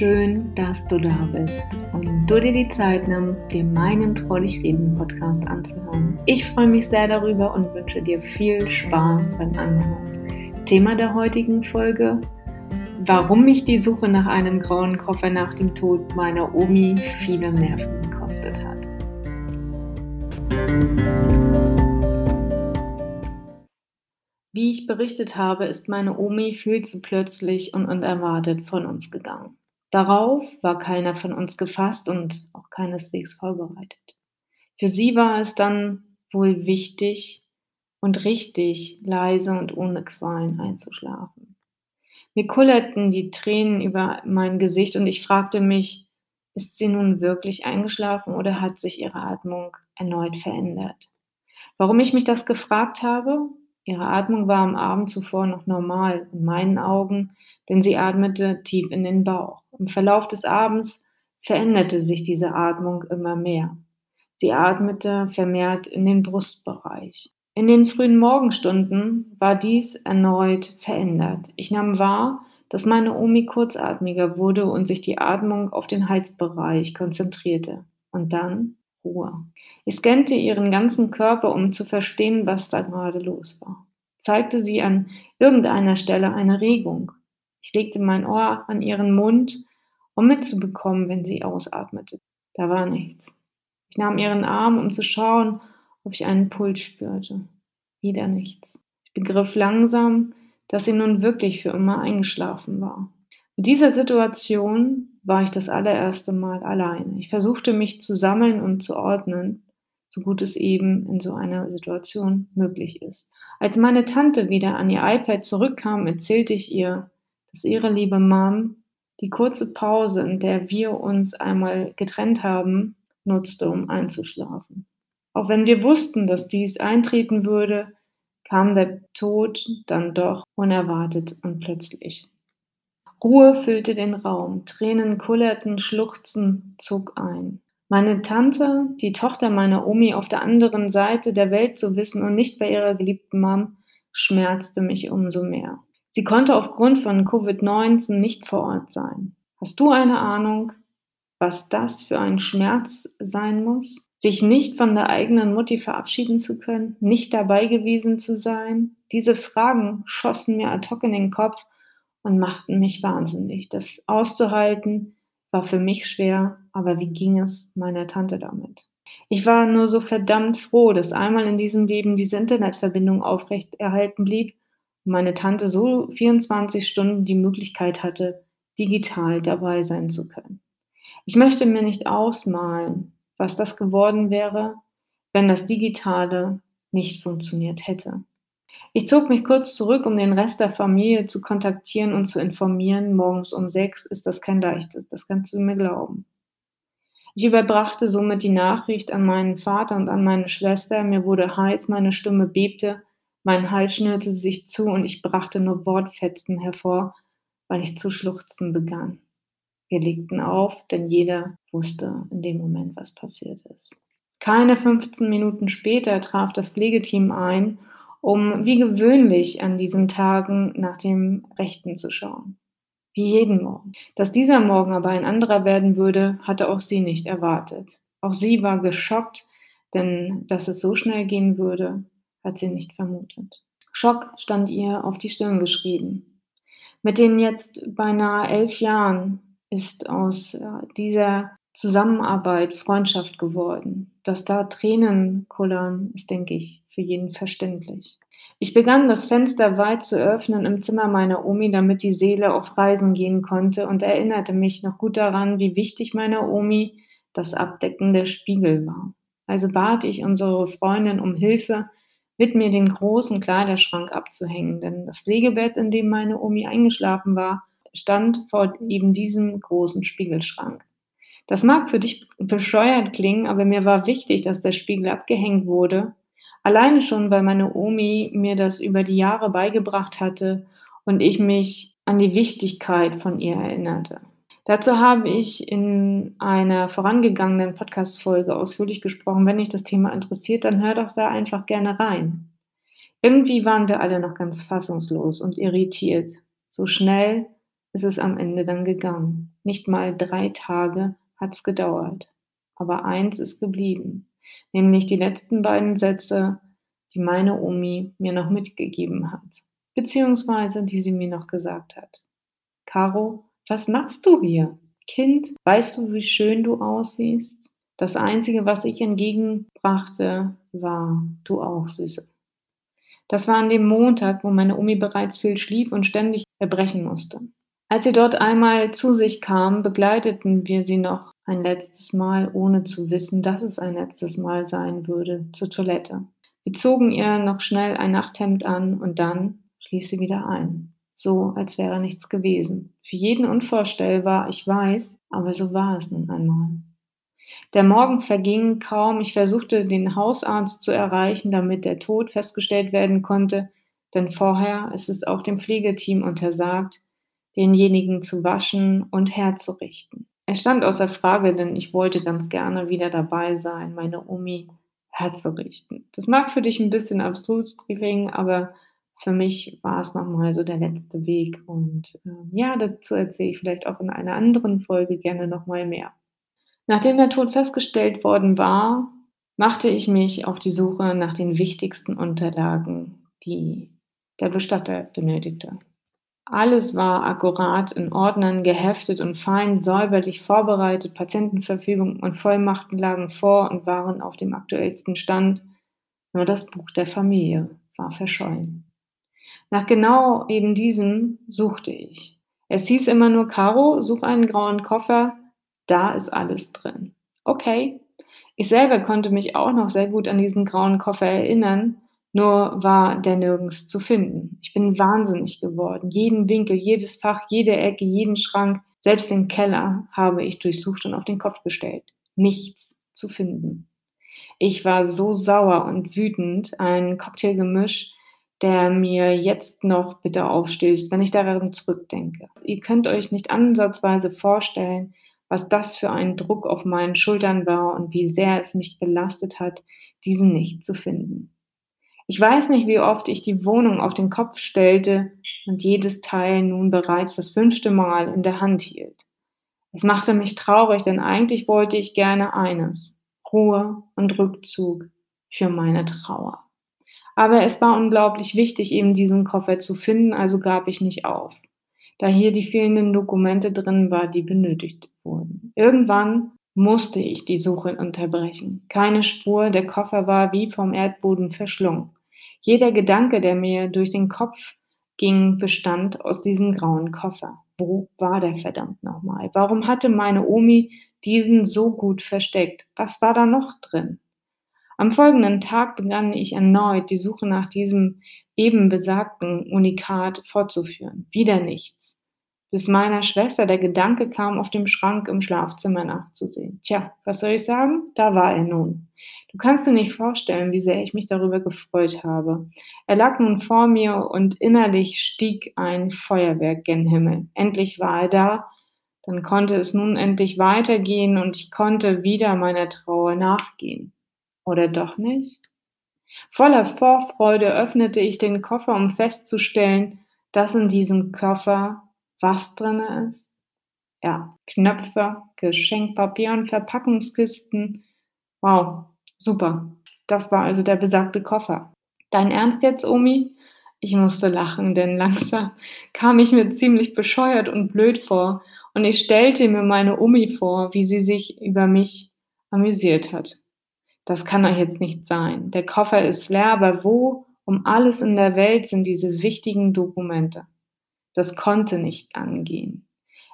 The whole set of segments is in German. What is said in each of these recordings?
schön, dass du da bist und du dir die Zeit nimmst, dir meinen Traulich Reden Podcast anzuhören. Ich freue mich sehr darüber und wünsche dir viel Spaß beim Anhören. Thema der heutigen Folge: Warum mich die Suche nach einem grauen Koffer nach dem Tod meiner Omi viele Nerven gekostet hat. Wie ich berichtet habe, ist meine Omi viel zu plötzlich und unerwartet von uns gegangen. Darauf war keiner von uns gefasst und auch keineswegs vorbereitet. Für sie war es dann wohl wichtig und richtig, leise und ohne Qualen einzuschlafen. Mir kullerten die Tränen über mein Gesicht und ich fragte mich, ist sie nun wirklich eingeschlafen oder hat sich ihre Atmung erneut verändert? Warum ich mich das gefragt habe? Ihre Atmung war am Abend zuvor noch normal in meinen Augen, denn sie atmete tief in den Bauch. Im Verlauf des Abends veränderte sich diese Atmung immer mehr. Sie atmete vermehrt in den Brustbereich. In den frühen Morgenstunden war dies erneut verändert. Ich nahm wahr, dass meine Omi kurzatmiger wurde und sich die Atmung auf den Halsbereich konzentrierte. Und dann Ruhe. Ich scannte ihren ganzen Körper, um zu verstehen, was da gerade los war. Zeigte sie an irgendeiner Stelle eine Regung. Ich legte mein Ohr an ihren Mund, um mitzubekommen, wenn sie ausatmete. Da war nichts. Ich nahm ihren Arm, um zu schauen, ob ich einen Puls spürte. Wieder nichts. Ich begriff langsam, dass sie nun wirklich für immer eingeschlafen war. In dieser Situation war ich das allererste Mal alleine. Ich versuchte mich zu sammeln und zu ordnen, so gut es eben in so einer Situation möglich ist. Als meine Tante wieder an ihr iPad zurückkam, erzählte ich ihr, dass ihre liebe Mom die kurze Pause, in der wir uns einmal getrennt haben, nutzte, um einzuschlafen. Auch wenn wir wussten, dass dies eintreten würde, kam der Tod dann doch unerwartet und plötzlich. Ruhe füllte den Raum, Tränen kullerten, Schluchzen zog ein. Meine Tante, die Tochter meiner Omi auf der anderen Seite der Welt zu wissen und nicht bei ihrer geliebten Mom, schmerzte mich umso mehr. Sie konnte aufgrund von Covid-19 nicht vor Ort sein. Hast du eine Ahnung, was das für ein Schmerz sein muss? Sich nicht von der eigenen Mutti verabschieden zu können, nicht dabei gewesen zu sein? Diese Fragen schossen mir ad hoc in den Kopf und machten mich wahnsinnig. Das auszuhalten war für mich schwer, aber wie ging es meiner Tante damit? Ich war nur so verdammt froh, dass einmal in diesem Leben diese Internetverbindung aufrecht erhalten blieb und meine Tante so 24 Stunden die Möglichkeit hatte, digital dabei sein zu können. Ich möchte mir nicht ausmalen, was das geworden wäre, wenn das Digitale nicht funktioniert hätte. Ich zog mich kurz zurück, um den Rest der Familie zu kontaktieren und zu informieren. Morgens um sechs ist das kein leichtes, das kannst du mir glauben. Ich überbrachte somit die Nachricht an meinen Vater und an meine Schwester. Mir wurde heiß, meine Stimme bebte, mein Hals schnürte sich zu und ich brachte nur Wortfetzen hervor, weil ich zu schluchzen begann. Wir legten auf, denn jeder wusste in dem Moment, was passiert ist. Keine 15 Minuten später traf das Pflegeteam ein um wie gewöhnlich an diesen Tagen nach dem Rechten zu schauen. Wie jeden Morgen. Dass dieser Morgen aber ein anderer werden würde, hatte auch sie nicht erwartet. Auch sie war geschockt, denn dass es so schnell gehen würde, hat sie nicht vermutet. Schock stand ihr auf die Stirn geschrieben. Mit den jetzt beinahe elf Jahren ist aus dieser Zusammenarbeit Freundschaft geworden. Dass da Tränen kullern, ist, denke ich, für jeden verständlich. Ich begann das Fenster weit zu öffnen im Zimmer meiner Omi, damit die Seele auf Reisen gehen konnte und erinnerte mich noch gut daran, wie wichtig meiner Omi das Abdecken der Spiegel war. Also bat ich unsere Freundin um Hilfe, mit mir den großen Kleiderschrank abzuhängen, denn das Pflegebett, in dem meine Omi eingeschlafen war, stand vor eben diesem großen Spiegelschrank. Das mag für dich bescheuert klingen, aber mir war wichtig, dass der Spiegel abgehängt wurde, Alleine schon, weil meine Omi mir das über die Jahre beigebracht hatte und ich mich an die Wichtigkeit von ihr erinnerte. Dazu habe ich in einer vorangegangenen Podcast-Folge ausführlich gesprochen. Wenn dich das Thema interessiert, dann hör doch da einfach gerne rein. Irgendwie waren wir alle noch ganz fassungslos und irritiert. So schnell ist es am Ende dann gegangen. Nicht mal drei Tage hat's gedauert. Aber eins ist geblieben, nämlich die letzten beiden Sätze, die meine Omi mir noch mitgegeben hat, beziehungsweise die sie mir noch gesagt hat. Caro, was machst du hier? Kind, weißt du, wie schön du aussiehst? Das Einzige, was ich entgegenbrachte, war, du auch, Süße. Das war an dem Montag, wo meine Omi bereits viel schlief und ständig erbrechen musste. Als sie dort einmal zu sich kam, begleiteten wir sie noch ein letztes Mal, ohne zu wissen, dass es ein letztes Mal sein würde, zur Toilette. Wir zogen ihr noch schnell ein Nachthemd an und dann schlief sie wieder ein, so als wäre nichts gewesen. Für jeden unvorstellbar, ich weiß, aber so war es nun einmal. Der Morgen verging kaum, ich versuchte den Hausarzt zu erreichen, damit der Tod festgestellt werden konnte, denn vorher ist es auch dem Pflegeteam untersagt, denjenigen zu waschen und herzurichten. Es stand außer Frage, denn ich wollte ganz gerne wieder dabei sein, meine Omi herzurichten. Das mag für dich ein bisschen abstrus klingen, aber für mich war es nochmal so der letzte Weg. Und äh, ja, dazu erzähle ich vielleicht auch in einer anderen Folge gerne nochmal mehr. Nachdem der Tod festgestellt worden war, machte ich mich auf die Suche nach den wichtigsten Unterlagen, die der Bestatter benötigte. Alles war akkurat in Ordnern geheftet und fein säuberlich vorbereitet. Patientenverfügung und Vollmachten lagen vor und waren auf dem aktuellsten Stand. Nur das Buch der Familie war verschollen. Nach genau eben diesem suchte ich. Es hieß immer nur, Caro, such einen grauen Koffer, da ist alles drin. Okay. Ich selber konnte mich auch noch sehr gut an diesen grauen Koffer erinnern, nur war der nirgends zu finden. Ich bin wahnsinnig geworden. Jeden Winkel, jedes Fach, jede Ecke, jeden Schrank, selbst den Keller habe ich durchsucht und auf den Kopf gestellt. Nichts zu finden. Ich war so sauer und wütend, ein Cocktailgemisch, der mir jetzt noch bitter aufstößt, wenn ich daran zurückdenke. Ihr könnt euch nicht ansatzweise vorstellen, was das für ein Druck auf meinen Schultern war und wie sehr es mich belastet hat, diesen nicht zu finden. Ich weiß nicht, wie oft ich die Wohnung auf den Kopf stellte und jedes Teil nun bereits das fünfte Mal in der Hand hielt. Es machte mich traurig, denn eigentlich wollte ich gerne eines, Ruhe und Rückzug für meine Trauer. Aber es war unglaublich wichtig, eben diesen Koffer zu finden, also gab ich nicht auf, da hier die fehlenden Dokumente drin war, die benötigt wurden. Irgendwann musste ich die Suche unterbrechen. Keine Spur, der Koffer war wie vom Erdboden verschlungen. Jeder Gedanke, der mir durch den Kopf ging, bestand aus diesem grauen Koffer. Wo war der verdammt nochmal? Warum hatte meine Omi diesen so gut versteckt? Was war da noch drin? Am folgenden Tag begann ich erneut die Suche nach diesem eben besagten Unikat fortzuführen. Wieder nichts bis meiner Schwester der Gedanke kam, auf dem Schrank im Schlafzimmer nachzusehen. Tja, was soll ich sagen? Da war er nun. Du kannst dir nicht vorstellen, wie sehr ich mich darüber gefreut habe. Er lag nun vor mir und innerlich stieg ein Feuerwerk gen Himmel. Endlich war er da, dann konnte es nun endlich weitergehen und ich konnte wieder meiner Trauer nachgehen. Oder doch nicht? Voller Vorfreude öffnete ich den Koffer, um festzustellen, dass in diesem Koffer was drin ist. Ja, Knöpfe, Geschenkpapier und Verpackungskisten. Wow, super. Das war also der besagte Koffer. Dein Ernst jetzt, Omi? Ich musste lachen, denn langsam kam ich mir ziemlich bescheuert und blöd vor und ich stellte mir meine Omi vor, wie sie sich über mich amüsiert hat. Das kann doch jetzt nicht sein. Der Koffer ist leer, aber wo um alles in der Welt sind diese wichtigen Dokumente? Das konnte nicht angehen.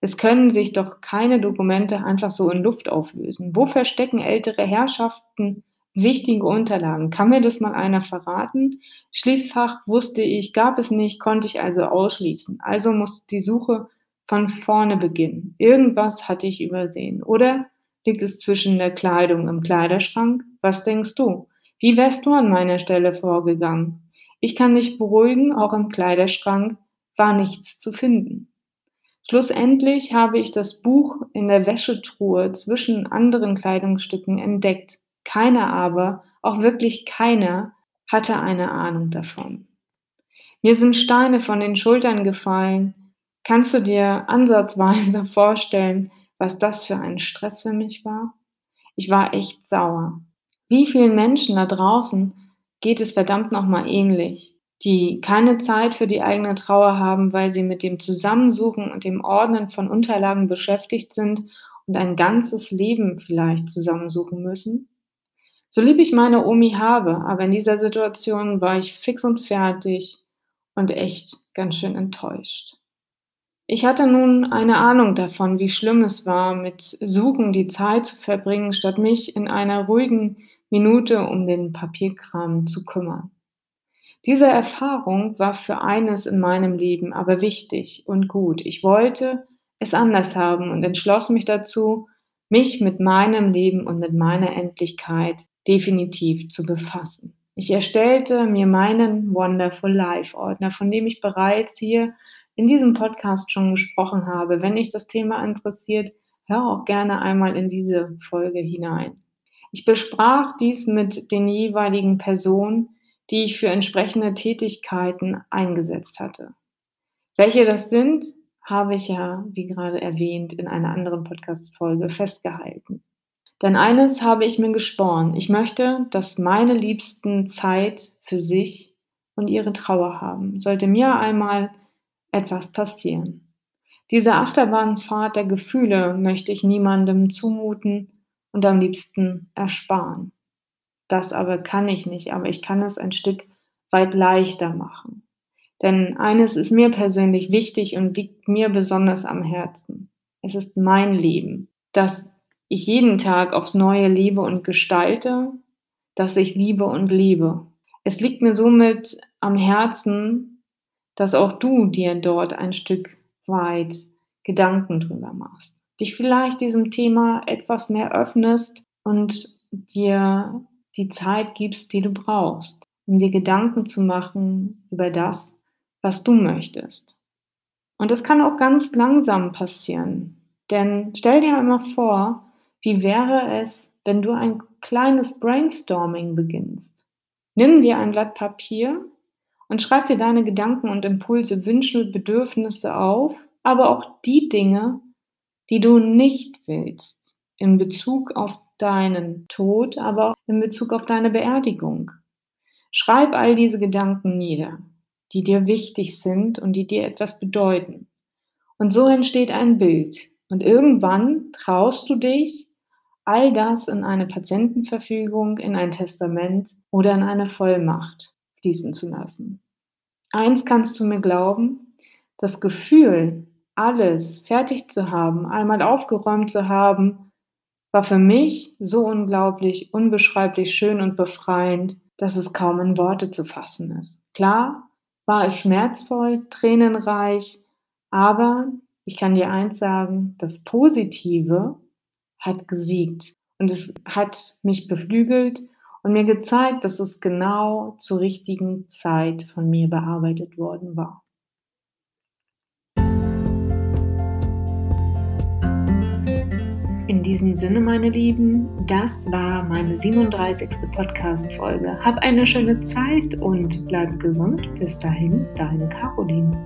Es können sich doch keine Dokumente einfach so in Luft auflösen. Wo verstecken ältere Herrschaften wichtige Unterlagen? Kann mir das mal einer verraten? Schließfach wusste ich, gab es nicht, konnte ich also ausschließen. Also musste die Suche von vorne beginnen. Irgendwas hatte ich übersehen. Oder liegt es zwischen der Kleidung im Kleiderschrank? Was denkst du? Wie wärst du an meiner Stelle vorgegangen? Ich kann dich beruhigen, auch im Kleiderschrank war nichts zu finden. Schlussendlich habe ich das Buch in der Wäschetruhe zwischen anderen Kleidungsstücken entdeckt. Keiner aber, auch wirklich keiner, hatte eine Ahnung davon. Mir sind Steine von den Schultern gefallen. Kannst du dir ansatzweise vorstellen, was das für ein Stress für mich war? Ich war echt sauer. Wie vielen Menschen da draußen geht es verdammt nochmal ähnlich, die keine Zeit für die eigene Trauer haben, weil sie mit dem Zusammensuchen und dem Ordnen von Unterlagen beschäftigt sind und ein ganzes Leben vielleicht zusammensuchen müssen? So lieb ich meine Omi habe, aber in dieser Situation war ich fix und fertig und echt ganz schön enttäuscht. Ich hatte nun eine Ahnung davon, wie schlimm es war, mit Suchen die Zeit zu verbringen, statt mich in einer ruhigen Minute um den Papierkram zu kümmern. Diese Erfahrung war für eines in meinem Leben aber wichtig und gut. Ich wollte es anders haben und entschloss mich dazu, mich mit meinem Leben und mit meiner Endlichkeit definitiv zu befassen. Ich erstellte mir meinen Wonderful Life Ordner, von dem ich bereits hier in diesem Podcast schon gesprochen habe. Wenn dich das Thema interessiert, hör auch gerne einmal in diese Folge hinein. Ich besprach dies mit den jeweiligen Personen, die ich für entsprechende Tätigkeiten eingesetzt hatte. Welche das sind, habe ich ja, wie gerade erwähnt, in einer anderen Podcast-Folge festgehalten. Denn eines habe ich mir gesporen. Ich möchte, dass meine Liebsten Zeit für sich und ihre Trauer haben. Sollte mir einmal etwas passieren. Diese Achterbahnfahrt der Gefühle möchte ich niemandem zumuten und am liebsten ersparen. Das aber kann ich nicht, aber ich kann es ein Stück weit leichter machen. Denn eines ist mir persönlich wichtig und liegt mir besonders am Herzen. Es ist mein Leben, das ich jeden Tag aufs Neue lebe und gestalte, das ich liebe und lebe. Es liegt mir somit am Herzen, dass auch du dir dort ein Stück weit Gedanken drüber machst. Dich vielleicht diesem Thema etwas mehr öffnest und dir die Zeit gibst, die du brauchst, um dir Gedanken zu machen über das, was du möchtest. Und das kann auch ganz langsam passieren. Denn stell dir einmal vor, wie wäre es, wenn du ein kleines Brainstorming beginnst. Nimm dir ein Blatt Papier und schreib dir deine Gedanken und Impulse, Wünsche und Bedürfnisse auf, aber auch die Dinge, die du nicht willst in Bezug auf deinen Tod, aber auch in Bezug auf deine Beerdigung. Schreib all diese Gedanken nieder, die dir wichtig sind und die dir etwas bedeuten. Und so entsteht ein Bild. Und irgendwann traust du dich, all das in eine Patientenverfügung, in ein Testament oder in eine Vollmacht fließen zu lassen. Eins kannst du mir glauben, das Gefühl, alles fertig zu haben, einmal aufgeräumt zu haben, war für mich so unglaublich, unbeschreiblich schön und befreiend, dass es kaum in Worte zu fassen ist. Klar war es schmerzvoll, tränenreich, aber ich kann dir eins sagen, das Positive hat gesiegt und es hat mich beflügelt und mir gezeigt, dass es genau zur richtigen Zeit von mir bearbeitet worden war. In diesem Sinne, meine Lieben, das war meine 37. Podcast-Folge. Hab eine schöne Zeit und bleib gesund. Bis dahin, deine Caroline.